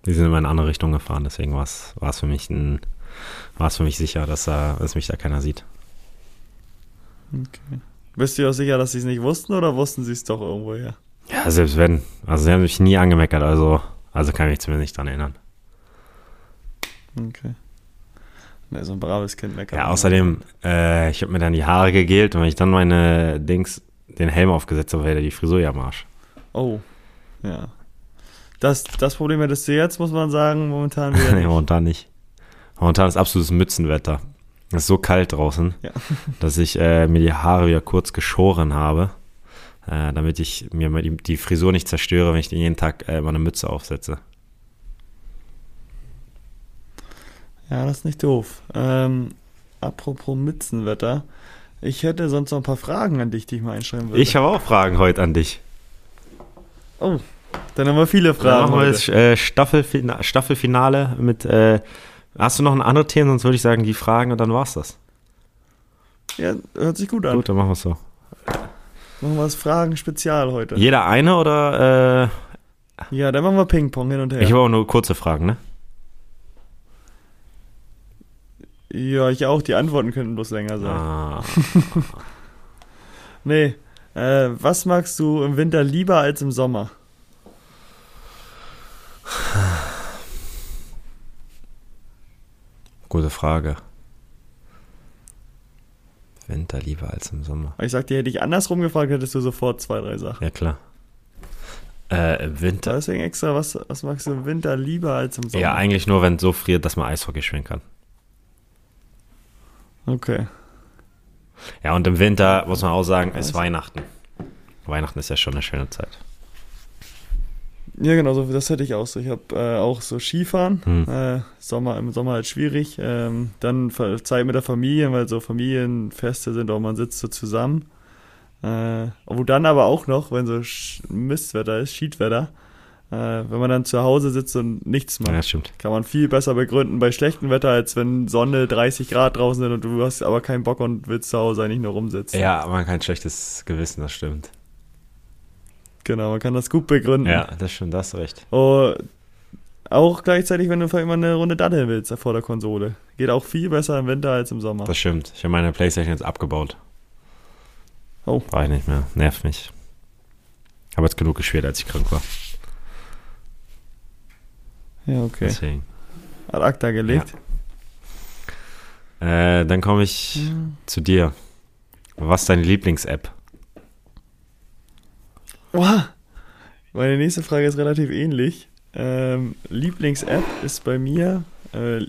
Die sind immer in eine andere Richtung gefahren, deswegen war es war es für mich ein, war es für mich sicher, dass, da, dass mich da keiner sieht. Okay. Bist du dir auch sicher, dass sie es nicht wussten oder wussten sie es doch irgendwoher? Ja, selbst wenn. Also sie haben mich nie angemeckert, also, also kann ich mich zumindest nicht dran erinnern. Okay. Ne, so ein braves Kind meckert. Ja, außerdem, äh, ich habe mir dann die Haare gegelt und wenn ich dann meine Dings, den Helm aufgesetzt habe, wäre die Frisur ja am Arsch. Oh. Ja. Das, das Problem hättest du jetzt, muss man sagen, momentan *laughs* wieder. nee, momentan nicht. Momentan ist absolutes Mützenwetter. Es ist so kalt draußen, Ja. *laughs* dass ich äh, mir die Haare wieder kurz geschoren habe, äh, damit ich mir die, die Frisur nicht zerstöre, wenn ich jeden Tag äh, mal eine Mütze aufsetze. Ja, das ist nicht doof. Ähm, apropos Mützenwetter. Ich hätte sonst noch ein paar Fragen an dich, die ich mal einschreiben würde. Ich habe auch Fragen heute an dich. Oh, dann haben wir viele Dann Fragen. machen wir heute. das äh, Staffelfina Staffelfinale mit. Äh, hast du noch ein anderes Thema? Sonst würde ich sagen, die Fragen und dann war's das. Ja, hört sich gut an. Gut, dann machen wir es so. Machen wir das Fragen-Spezial heute. Jeder eine oder? Äh, Ja, dann machen wir Ping-Pong hin und her. Ich habe auch nur kurze Fragen, ne? ja, ich auch. Die Antworten könnten bloß länger sein. Ah, *laughs* Nee. Äh, was magst du im Winter lieber als im Sommer? *sighs* gute Frage. Winter lieber als im Sommer. Ich sag dir, hätte ich andersrum gefragt, hättest du sofort zwei, drei Sachen. Ja, klar. Äh, im Winter. Deswegen extra, was, was magst du im Winter lieber als im Sommer? Ja, eigentlich nur, wenn es so friert, dass man Eishockey spielen kann. Okay. Ja, und im Winter muss man auch sagen, ist Weihnachten. Weihnachten ist ja schon eine schöne Zeit. Ja, genau, so, das hätte ich auch so. Ich habe äh, auch so Skifahren. Hm. Äh, Sommer, Im Sommer halt schwierig. Ähm, dann Zeit mit der Familie, weil so Familienfeste sind, auch man sitzt so zusammen. Äh, wo dann aber auch noch, wenn so Mistwetter ist, Schiedwetter, äh, wenn man dann zu Hause sitzt und nichts macht, Ja, stimmt. kann man viel besser begründen bei schlechtem Wetter, als wenn Sonne 30 Grad draußen sind und du hast aber keinen Bock und willst zu Hause eigentlich nur rumsitzen. Ja, man hat kein schlechtes Gewissen, das stimmt. Genau, man kann das gut begründen. Ja, das stimmt, das recht. Oh, auch gleichzeitig, wenn du vielleicht mal eine Runde daddeln willst vor der Konsole. Geht auch viel besser im Winter als im Sommer. Das stimmt. Ich habe meine Playstation jetzt abgebaut. Oh. War ich nicht mehr. Nervt mich. Habe jetzt genug gespielt, als ich krank war. Ja, okay. Deswegen. Ad acta gelegt. Äh, dann komme ich Hm. zu dir. Was ist deine Lieblings-App? Oha. Meine nächste Frage ist relativ ähnlich. Ähm, Lieblings-App ist bei mir, äh,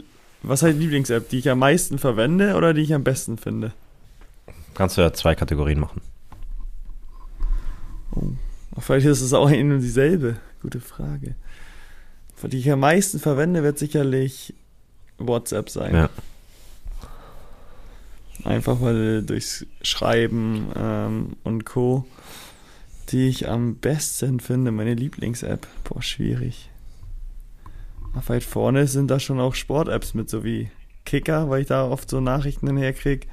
was heißt Lieblings-App? Die ich am meisten verwende oder die ich am besten finde? Kannst du ja zwei Kategorien machen. Vielleicht ist es auch eine und dieselbe. Gute Frage. Die ich am meisten verwende, wird sicherlich WhatsApp sein. Ja. Einfach weil durchs Schreiben ähm, und Co. die ich am besten finde, meine Lieblings-App. Boah, schwierig. Ach, weit vorne sind da schon auch Sport-Apps mit, so wie Kicker, weil ich da oft so Nachrichten hinherkrieg.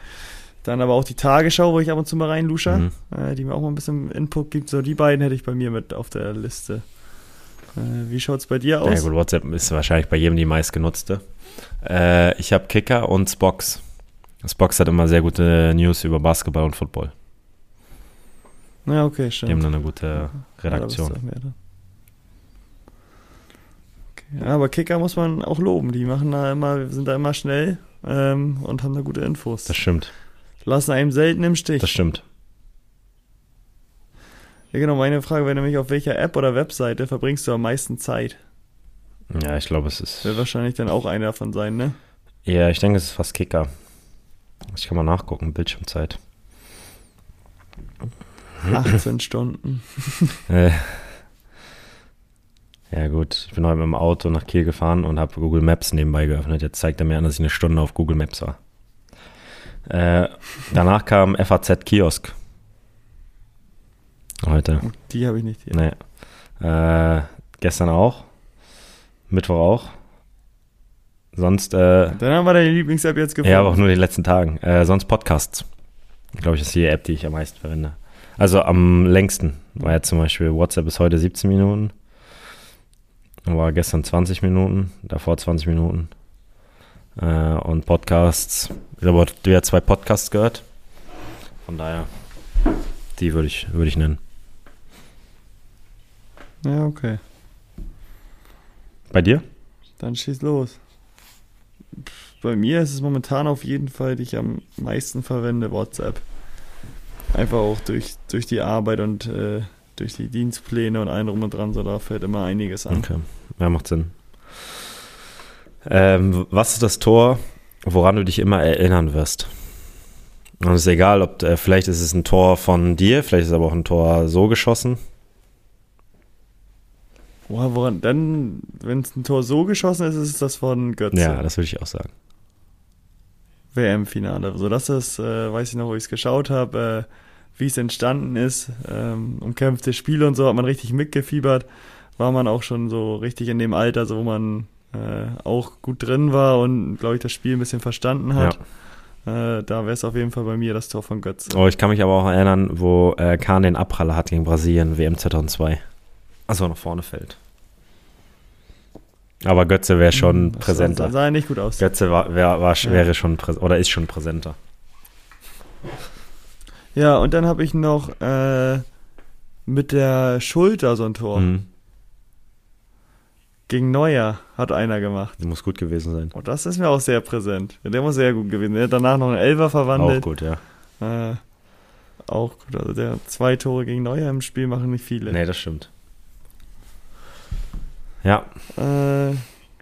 Dann aber auch die Tagesschau, wo ich ab und zu mal reinlusche, Mhm. äh, die mir auch mal ein bisschen Input gibt. So die beiden hätte ich bei mir mit auf der Liste. Äh, wie schaut es bei dir aus? Ja gut, WhatsApp ist wahrscheinlich bei jedem die meistgenutzte. Äh, ich habe Kicker und Spox. Spox hat immer sehr gute News über Basketball und Football. Ja, okay, Die stimmt. haben dann eine gute Redaktion. Ja. Okay. Ja, aber Kicker muss man auch loben. Die machen da immer, sind da immer schnell ähm, und haben da gute Infos. Das stimmt. Lassen einem selten im Stich. Das stimmt. Ja, genau, meine Frage wäre nämlich, auf welcher App oder Webseite verbringst du am meisten Zeit? Ja, ich glaube, es ist. Wird wahrscheinlich dann auch eine davon sein, ne? Ja, ich denke, es ist fast Kicker. Ich kann mal nachgucken, Bildschirmzeit. 18 Stunden. Äh, ja gut, ich bin heute mit dem Auto nach Kiel gefahren und habe Google Maps nebenbei geöffnet. Jetzt zeigt er mir an, dass ich eine Stunde auf Google Maps war. Äh, danach kam FAZ Kiosk. Heute. Die habe ich nicht hier. Nee. Äh, gestern auch. Mittwoch auch. Sonst, äh, Dann haben wir deine Lieblings-App jetzt gefunden. ja, aber auch nur in den letzten Tagen. Äh, sonst Podcasts. Glaube ich, ist die App, die ich am meisten verwende. Also am längsten war jetzt zum Beispiel WhatsApp ist heute 17 Minuten. War gestern 20 Minuten, davor 20 Minuten. Äh, und Podcasts. Ich habe heute wieder zwei Podcasts gehört. Von daher, die würde ich, würde ich nennen. Ja, okay. Bei dir? Dann schieß los. Bei mir ist es momentan auf jeden Fall, die ich am meisten verwende, WhatsApp. Einfach auch durch, durch die Arbeit und äh, durch die Dienstpläne und allem drum und dran, so da fällt immer einiges an. Okay, ja, macht Sinn. Ähm, was ist das Tor, woran du dich immer erinnern wirst? Und es ist egal, ob äh, vielleicht ist es ein Tor von dir, vielleicht ist es aber auch ein Tor so geschossen. Boah, woran, dann, wenn es ein Tor so geschossen ist, ist es das von Götze. Ja, das würde ich auch sagen. WM-Finale. So, das ist, äh, weiß ich noch, wo ich es geschaut habe, äh, wie es entstanden ist. Ähm, umkämpfte Spiele und so hat man richtig mitgefiebert. War man auch schon so richtig in dem Alter, so wo man äh, auch gut drin war und, glaube ich, das Spiel ein bisschen verstanden hat. Äh, da wäre es auf jeden Fall bei mir das Tor von Götze. Oh, ich kann mich aber auch erinnern, wo äh, Kahn den Abpraller hat gegen Brasilien, WM 2002. Also nach vorne fällt. Aber Götze wäre schon Das präsenter. Sah, sah nicht gut aus. Götze war, wär, war, Ja. wäre schon prä- oder ist schon präsenter. Ja, und dann habe ich noch äh, mit der Schulter so ein Tor. Mhm. Gegen Neuer hat einer gemacht. Muss gut gewesen sein. Und das ist mir auch sehr präsent. Der muss sehr gut gewesen. Der hat danach noch einen Elfer Auch verwandelt. gut, ja. Äh, auch gut. Also der zwei Tore gegen Neuer im Spiel machen nicht viele. Nee, das stimmt. Ja, Äh,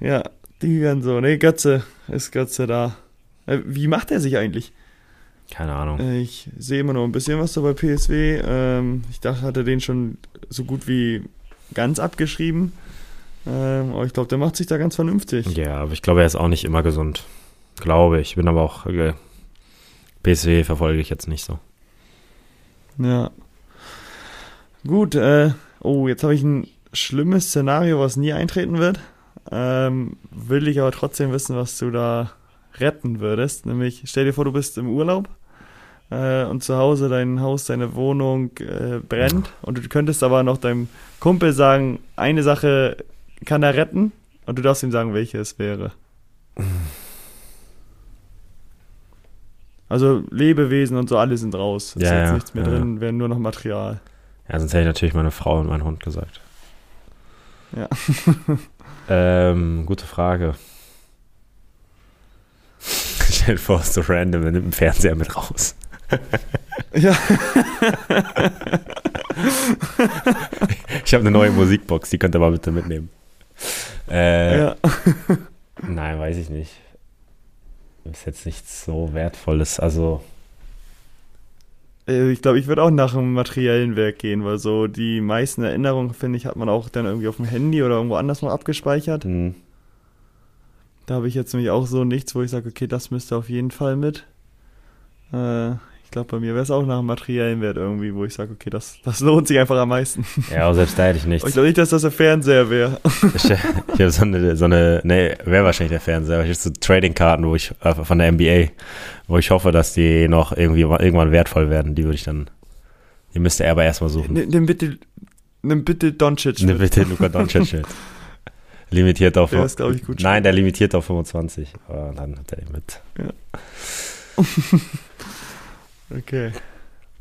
ja, die werden so. Nee, Götze ist Götze da. Äh, wie macht er sich eigentlich? keine Ahnung. Äh, ich sehe immer noch ein bisschen was da bei PSW. Ähm, ich dachte, hatte den schon so gut wie ganz abgeschrieben. Ähm, aber ich glaube, der macht sich da ganz vernünftig. Ja, aber ich glaube, er ist auch nicht immer gesund. Glaube ich. Bin aber auch. Äh, PSW verfolge ich jetzt nicht so. Ja. Gut, äh, oh, jetzt habe ich ein schlimmes Szenario, was nie eintreten wird. Ähm, will ich aber trotzdem wissen, was du da retten würdest. Nämlich, stell dir vor, du bist im Urlaub äh, und zu Hause dein Haus, deine Wohnung äh, brennt und du könntest aber noch deinem Kumpel sagen, eine Sache kann er retten und du darfst ihm sagen, welche es wäre. Also Lebewesen und so, alle sind raus. Ist Ja, jetzt ja, nichts mehr ja. drin, wäre nur noch Material. Ja, sonst hätte ich natürlich meine Frau und meinen Hund gesagt. Ja. *laughs* ähm, gute Frage. *laughs* Stell dir vor, es ist so random, er nimmt einen Fernseher mit raus. *laughs* Ja. Ich habe eine neue Musikbox, die könnt ihr mal bitte mitnehmen. Äh, ja. Nein, weiß ich nicht. Ist jetzt nichts so Wertvolles. Also, Ich glaube, ich würde auch nach einem materiellen Werk gehen, weil so die meisten Erinnerungen, finde ich, hat man auch dann irgendwie auf dem Handy oder irgendwo anders noch abgespeichert. hm, Da habe ich jetzt nämlich auch so nichts, wo ich sage, okay, das müsste auf jeden Fall mit. Äh, glaube, bei mir wäre es auch nach einem materiellen Wert irgendwie, wo ich sage, okay, das, das lohnt sich einfach am meisten. ja, aber selbst da hätte ich *laughs* Aber ich nichts. glaube nicht, dass das der Fernseher wäre. Ich, ich habe so eine, so eine, nee, wäre wahrscheinlich der Fernseher, aber ich habe so Trading-Karten, wo ich, äh, von der NBA, wo ich hoffe, dass die noch irgendwie irgendwann wertvoll werden. Die würde ich dann, die müsste er aber erstmal suchen. Nimm, nimm bitte, Nimm bitte Doncic Nimm bitte Luka Doncic mit. *laughs* Limitiert auf. Der ist, ich, gut Nein, der limitiert auf 25. Aber dann hat er ihn mit. *laughs* Okay.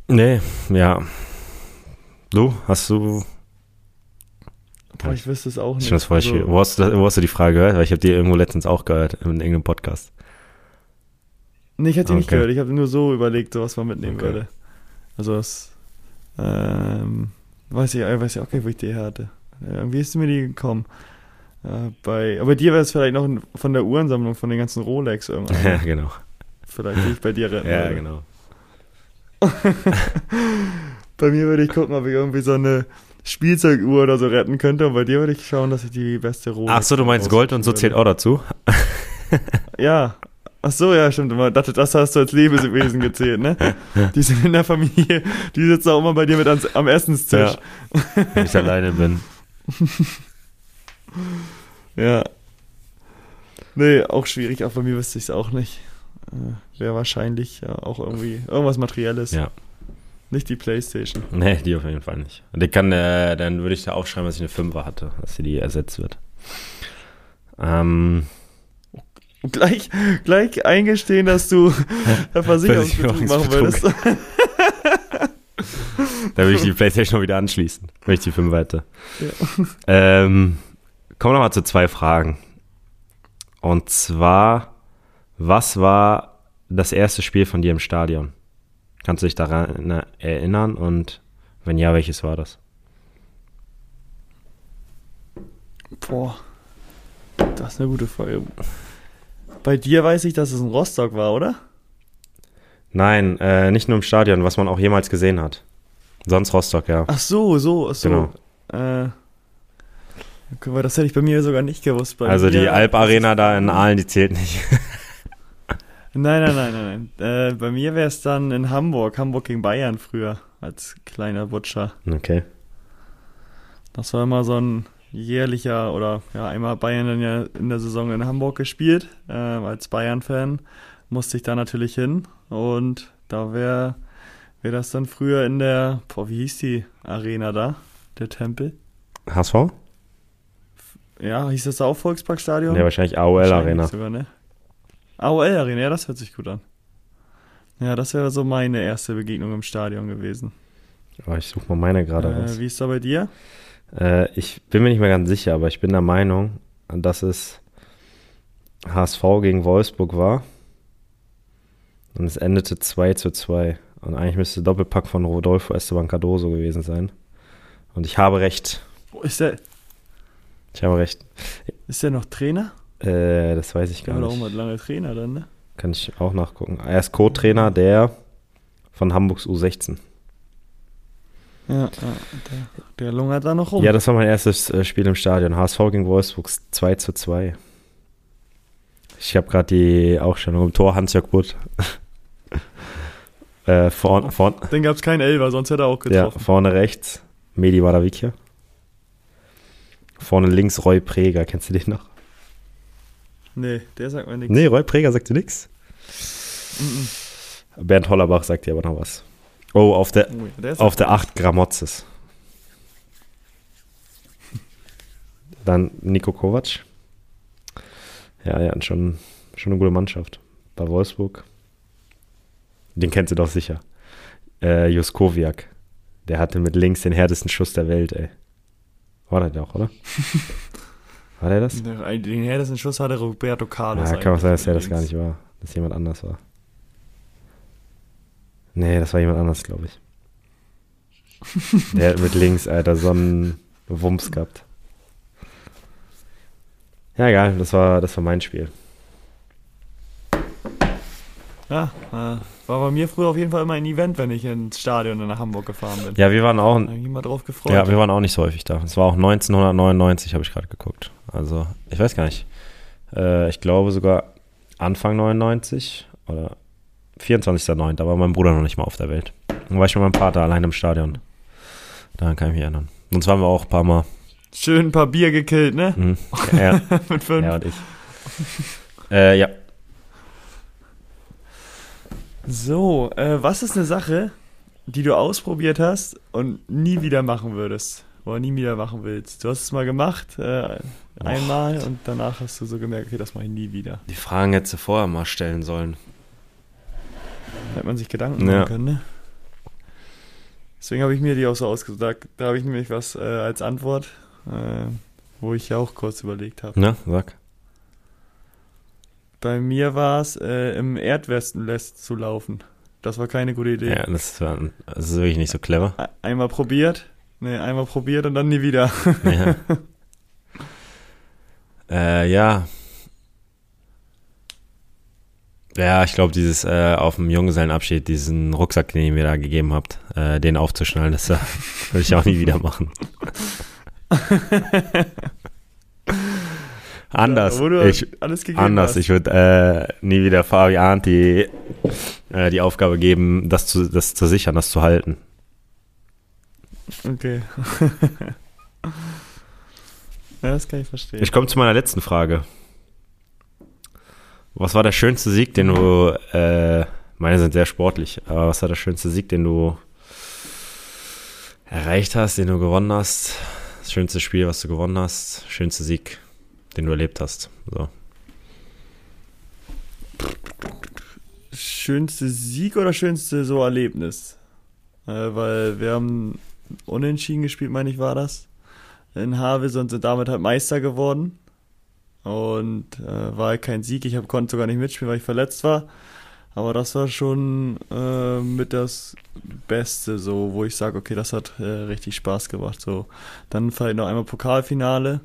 Nee, ja. Du, hast du. Boah, ich wüsste es auch Ich nicht. das voll Also. Wo hast, du, wo hast du die Frage gehört? Weil ich habe die irgendwo letztens auch gehört, in irgendeinem Podcast. Nee, ich hätte die nicht Okay. gehört. Ich habe nur so überlegt, so was man mitnehmen Okay. würde. Also das, ähm, weiß ich, äh, weiß ich auch gar nicht, wo ich die hatte. Äh, Irgendwie ist mir die gekommen. Äh, bei, aber dir wäre es vielleicht noch von der Uhrensammlung, von den ganzen Rolex irgendwann. *laughs* ja, genau. vielleicht ich bei dir retten Ja, würde. genau. *laughs* Bei mir würde ich gucken, ob ich irgendwie so eine Spielzeuguhr oder so retten könnte. Und bei dir würde ich schauen, dass ich die beste Rolex Ach so, du meinst Gold und so zählt auch dazu? *laughs* Ja. Ach so, ja, stimmt. Ich dachte, das hast du als Lebewesen gezählt, ne? *laughs* Die sind in der Familie, die sitzen auch immer bei dir mit ans, am Essenstisch. Wenn ich alleine bin. Ja. Nee, auch schwierig. Auch bei mir wüsste ich es auch nicht. Äh, Wäre wahrscheinlich ja auch irgendwie irgendwas Materielles. Ja. Nicht die Playstation. Nee, die auf jeden Fall nicht. Und kann, äh, dann würde ich da aufschreiben, dass ich eine 5er hatte, dass sie die ersetzt wird. Ähm, gleich, gleich eingestehen, dass du *laughs* Versicherungsbetrug machen würdest. da würde ich die Playstation noch wieder anschließen, wenn ich die 5 hätte. Ja. Ähm, kommen wir nochmal zu zwei Fragen. Und zwar, was war das erste Spiel von dir im Stadion? Kannst du dich daran erinnern? Und wenn ja, welches war das? Boah. Das ist eine gute Frage. Bei dir weiß ich, dass es ein Rostock war, oder? Nein, äh, nicht nur im Stadion, was man auch jemals gesehen hat. Sonst Rostock, ja. Ach so, so, so. Genau. Äh, das hätte ich bei mir sogar nicht gewusst. Bei also mir, die Alp-Arena da in Aalen, die zählt nicht. Nein, nein, nein, nein. nein. Äh, bei mir wäre es dann in Hamburg, Hamburg gegen Bayern früher, als kleiner Butcher. Okay. Das war immer so ein jährlicher, oder ja, einmal Bayern dann ja in der Saison in Hamburg gespielt. Äh, als Bayern-Fan musste ich da natürlich hin. Und da wäre wär das dann früher in der, boah, wie hieß die Arena da? Der Tempel? HSV? Ja, hieß das auch Volksparkstadion? Ja, wahrscheinlich AOL Wahrscheinlich Arena. Sogar, ne? AOL Arena, ja, das hört sich gut an. Ja, das wäre so meine erste Begegnung im Stadion gewesen. Oh, ich suche mal meine gerade Äh, raus. wie ist da bei dir? Äh, ich bin mir nicht mehr ganz sicher, aber ich bin der Meinung, dass es HSV gegen Wolfsburg war. Und es endete 2 zu 2. Und eigentlich müsste Doppelpack von Rodolfo Esteban Cardoso gewesen sein. Und ich habe recht. Oh, ist der, Ich habe recht. ist der noch Trainer? Äh, das weiß ich gar war doch auch nicht. mal lange Trainer dann, ne? Kann ich auch nachgucken. Er ist Co-Trainer der von Hamburgs U16. Ja, ja der, der lungert da noch rum. Ja, das war mein erstes äh, Spiel im Stadion. HSV gegen Wolfsburg 2 zu 2. Ich habe gerade die Aufstellung im Tor Hans-Jörg Butt. *laughs* äh, vorn, vorn, Dann gab es keinen Elfer, sonst hätte er auch ja, getroffen. vorne rechts Medi Wadavikia. Vorne links Roy Preger. Kennst du den noch? Nee, der sagt mir nichts. Nee, Roy Preger sagt dir. Mhm. Bernd Hollerbach sagt dir aber noch was. Oh, auf der, Oh, ja, der auf der 8 Gramotzes. Dann Nico Kovac. Ja, ja, schon, schon eine gute Mannschaft. Bei Wolfsburg. Den kennst du doch sicher. Äh, Juskowiak. Der hatte mit links den härtesten Schuss der Welt, ey. War der doch, oder? *laughs* War der das? Den härtesten Schuss hatte Roberto Carlos. Ja, kann auch sein, dass der das gar nicht war. Dass jemand anders war. Nee, das war jemand anders, glaube ich. Der hat mit links, Alter, so einen Wumms gehabt. Ja, egal, das war, das war mein Spiel. Ja, äh, war bei mir früher auf jeden Fall immer ein Event, wenn ich ins Stadion nach Hamburg gefahren bin. Ja, wir waren auch, immer drauf gefreut. ja, wir waren auch nicht so häufig da. Es war auch 1999, habe ich gerade geguckt. Also, ich weiß gar nicht. Äh, ich glaube sogar Anfang 99 oder 24.09. Da war mein Bruder noch nicht mal auf der Welt. Dann war ich mit meinem Vater allein im Stadion. Daran kann ich mich erinnern. Sonst waren wir auch ein paar Mal. Schön ein paar Bier gekillt, ne? Mhm. Er, *laughs* Mit fünf. er und ich. Äh, ja. So, äh, was ist eine Sache, die du ausprobiert hast und nie wieder machen würdest? oder nie wieder machen willst? Du hast es mal gemacht, äh, einmal und danach hast du so gemerkt, okay, das mache ich nie wieder. Die Fragen hättest du vorher mal stellen sollen. Da hätte man sich Gedanken Ja. machen können, ne? Deswegen habe ich mir die auch so ausgesucht. Da, da habe ich nämlich was äh, als Antwort, äh, wo ich ja auch kurz überlegt habe. Ne, sag. Bei mir war es, äh, im Erdwesten lässt zu laufen. Das war keine gute Idee. Ja, das, war, das ist wirklich nicht so clever. Einmal probiert, ne, einmal probiert und dann nie wieder. *laughs* Ja. äh, ja. Ja, ich glaube, dieses äh, auf dem Junggesellenabschied, diesen Rucksack, den ihr mir da gegeben habt, äh, den aufzuschnallen, das äh, *laughs* würde ich auch nie wieder machen. *laughs* anders. Du ich, alles gegeben anders. hast. Ich würde äh, nie wieder Fabian die, äh, die Aufgabe geben, das zu, das zu sichern, das zu halten. Okay. *laughs* ja, das kann ich verstehen. Ich komme zu meiner letzten Frage. Was war der schönste Sieg, den du, äh, meine sind sehr sportlich, aber was war der schönste Sieg, den du erreicht hast, den du gewonnen hast? Das schönste Spiel, was du gewonnen hast, schönste Sieg, den du erlebt hast. So. schönste Sieg oder schönste so Erlebnis? Äh, weil wir haben unentschieden gespielt, meine ich, war das. In Havels und sind damit halt Meister geworden. Und äh, war halt kein Sieg. Ich hab, konnte sogar nicht mitspielen, weil ich verletzt war. Aber das war schon äh, mit das Beste, so, wo ich sage, okay, das hat äh, richtig Spaß gemacht. So, dann vielleicht noch einmal Pokalfinale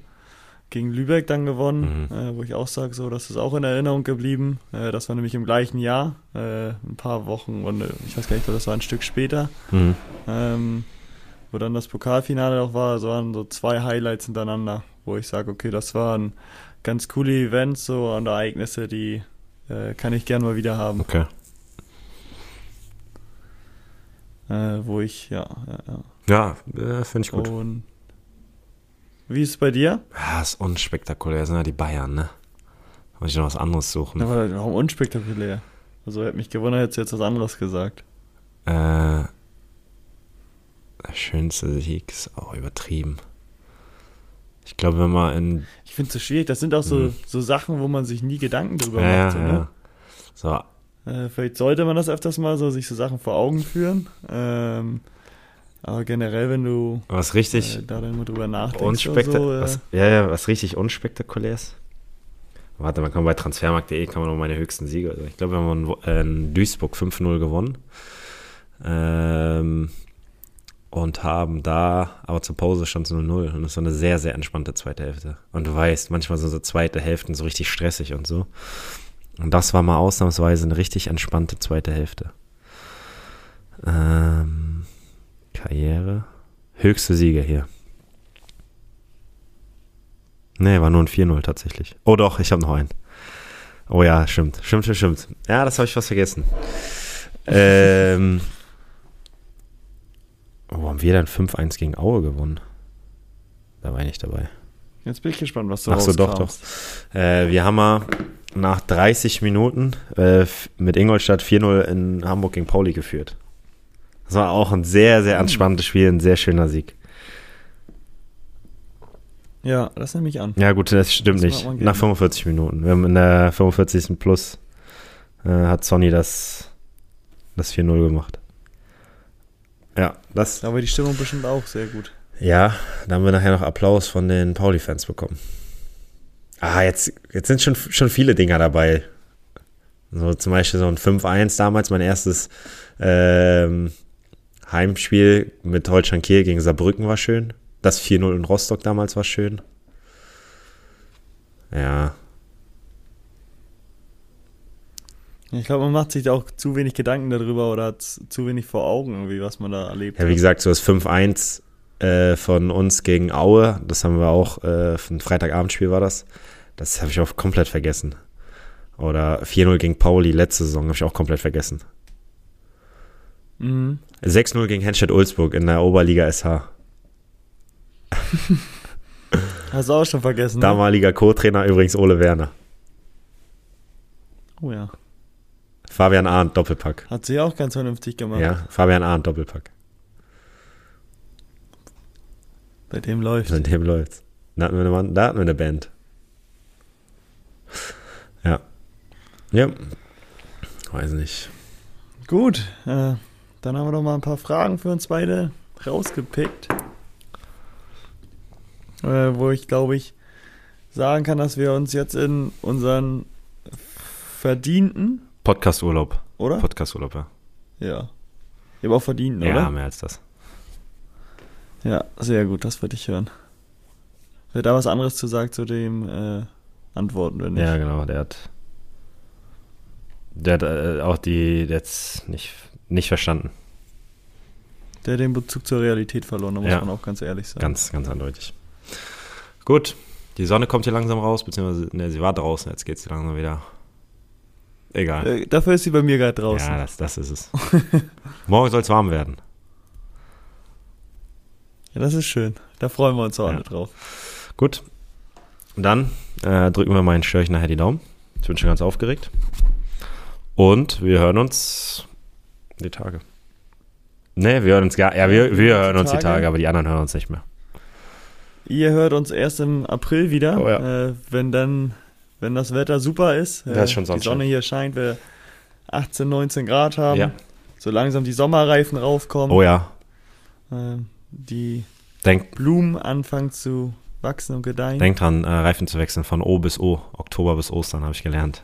gegen Lübeck dann gewonnen, Mhm. äh, wo ich auch sage, so, das ist auch in Erinnerung geblieben. Äh, das war nämlich im gleichen Jahr, äh, ein paar Wochen und äh, ich weiß gar nicht, das war ein Stück später, Mhm. ähm, wo dann das Pokalfinale auch war. Das waren so zwei Highlights hintereinander, wo ich sage, okay, das waren ganz coole Events so und Ereignisse, die äh, kann ich gern mal wieder haben. Okay. Äh, wo ich, ja, ja, ja. Ja, finde ich gut. Und wie ist es bei dir? Ja, ist unspektakulär, sind ja die Bayern, ne? Muss ich noch was anderes suchen. Aber warum unspektakulär? Also hätte mich gewundert, hättest du jetzt was anderes gesagt. Äh, der schönste Sieg ist auch übertrieben. Ich glaube, wenn man in. Ich finde es so schwierig. Das sind auch so, Mhm. so Sachen, wo man sich nie Gedanken drüber Ja, macht. So, ja, ne? ja. So, Äh, vielleicht sollte man das öfters mal so, sich so Sachen vor Augen führen. Ähm, aber generell, wenn du was richtig äh, da dann drüber nachdenkst. so, äh, was, ja, ja, was richtig unspektakulär ist. Warte, man kann bei transfermarkt.de kann man noch meine höchsten Siege. Also ich glaube, wir haben äh, in Duisburg 5-0 gewonnen. Ähm, und haben da, aber zur Pause stand es 0-0. Und das war eine sehr, sehr entspannte zweite Hälfte. Und du weißt, manchmal sind so zweite Hälften so richtig stressig und so. Und das war mal ausnahmsweise eine richtig entspannte zweite Hälfte. Ähm, Karriere. Höchste Sieger hier. Nee, war nur ein 4-0 tatsächlich. Oh doch, ich habe noch einen. Oh ja, stimmt. Stimmt, stimmt, stimmt. Ja, das habe ich fast vergessen. ähm, wo haben wir dann 5-1 gegen Aue gewonnen? Da war ich nicht dabei. Jetzt bin ich gespannt, was du Ach so, doch, rauskramst. Äh, wir haben mal nach 30 Minuten äh, mit Ingolstadt 4-0 in Hamburg gegen Pauli geführt. Das war auch ein sehr, sehr entspanntes Spiel, ein sehr schöner Sieg. Ja, das nehme ich an. Ja, gut, das stimmt Das nicht. Nach 45 Minuten. Wir haben in der 45. Plus äh, hat Sonny das, das 4-0 gemacht. Ja, das. Da war die Stimmung bestimmt auch sehr gut. Ja, da haben wir nachher noch Applaus von den Pauli-Fans bekommen. Ah, jetzt, jetzt sind schon, schon viele Dinger dabei. So zum Beispiel so ein 5-1 damals, mein erstes ähm, Heimspiel mit Holstein Kiel gegen Saarbrücken war schön. Das 4-0 in Rostock damals war schön. Ja, Ich glaube, man macht sich da auch zu wenig Gedanken darüber oder hat zu wenig vor Augen, irgendwie, was man da erlebt Ja, wie gesagt, so das 5-1 äh, von uns gegen Aue, das haben wir auch, äh, ein Freitagabendspiel war das. Das habe ich auch komplett vergessen. Oder 4-0 gegen Pauli, letzte Saison, habe ich auch komplett vergessen. Mhm. 6-0 gegen Henstedt-Ulzburg in der Oberliga SH. Hast du auch schon vergessen. Ne? Damaliger Co-Trainer übrigens Ole Werner. Oh ja. Fabian Arndt, Doppelpack. Hat sie auch ganz vernünftig gemacht. Ja, Fabian Arndt, Doppelpack. Bei dem läuft. Bei dem läuft's. Da hatten wir eine, da hatten wir eine Band. Ja. Ja. Weiß nicht. Gut, äh, dann haben wir noch mal ein paar Fragen für uns beide rausgepickt. Äh, wo ich glaube ich sagen kann, dass wir uns jetzt in unseren verdienten, Podcast-Urlaub. oder? Podcast-Urlaub, ja. ja. Ich habe auch verdient, Ja, oder? mehr als das. Ja, sehr gut, das würde ich hören. Wer da was anderes zu sagt, zu dem äh, antworten wir nicht. Ja, genau, der hat. Der hat äh, auch die jetzt nicht, nicht verstanden. Der hat den Bezug zur Realität verloren, da muss Ja. man auch ganz ehrlich sein. Ganz, ganz eindeutig. Gut, die Sonne kommt hier langsam raus, beziehungsweise, ne, sie war draußen, jetzt geht sie langsam wieder. Egal. Äh, dafür ist sie bei mir gerade draußen. Ja, das, das ist es. *laughs* Morgen soll es warm werden. Ja, das ist schön. Da freuen wir uns auch Ja. alle drauf. Gut. Dann äh, drücken wir meinen Störchen nachher die Daumen. Ich bin schon ganz aufgeregt. Und wir hören uns die Tage. Ne, wir hören uns gar. Ja, wir, wir hören uns die Tage? Aber die anderen hören uns nicht mehr. Ihr hört uns erst im April wieder, Oh ja. äh, wenn dann, wenn das Wetter super ist. Äh, Das ist schon die. Sonne hier scheint, wir 18, 19 Grad haben. Ja. So langsam die Sommerreifen raufkommen. Oh ja. äh, die Denk, Blumen anfangen zu wachsen und gedeihen. denk dran, äh, Reifen zu wechseln von O bis O. Oktober bis Ostern habe ich gelernt.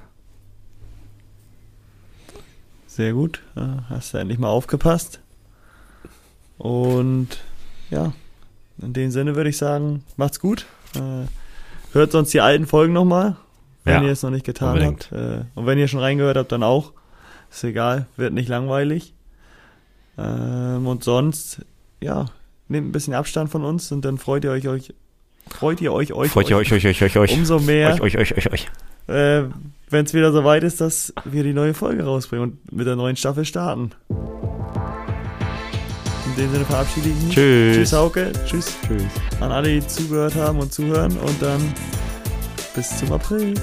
Sehr gut. Hast du endlich mal aufgepasst. Und ja, in dem Sinne würde ich sagen, macht's gut. Äh, hört sonst die alten Folgen nochmal, wenn Ja, ihr es noch nicht getan unbedingt. habt. Äh, und wenn ihr schon reingehört habt, dann auch. Ist egal, wird nicht langweilig. Ähm, und sonst, ja, nehmt ein bisschen Abstand von uns und dann freut ihr euch, euch freut ihr euch, euch, Freut ihr euch, euch, euch, euch, euch. umso mehr, Euch, euch, euch, euch, euch. Äh, wenn es wieder soweit ist, dass wir die neue Folge rausbringen und mit der neuen Staffel starten. In dem Sinne verabschiede ich mich. Tschüss. Tschüss, Hauke. Tschüss Tschüss. an alle, die zugehört haben und zuhören. Und dann bis zum April.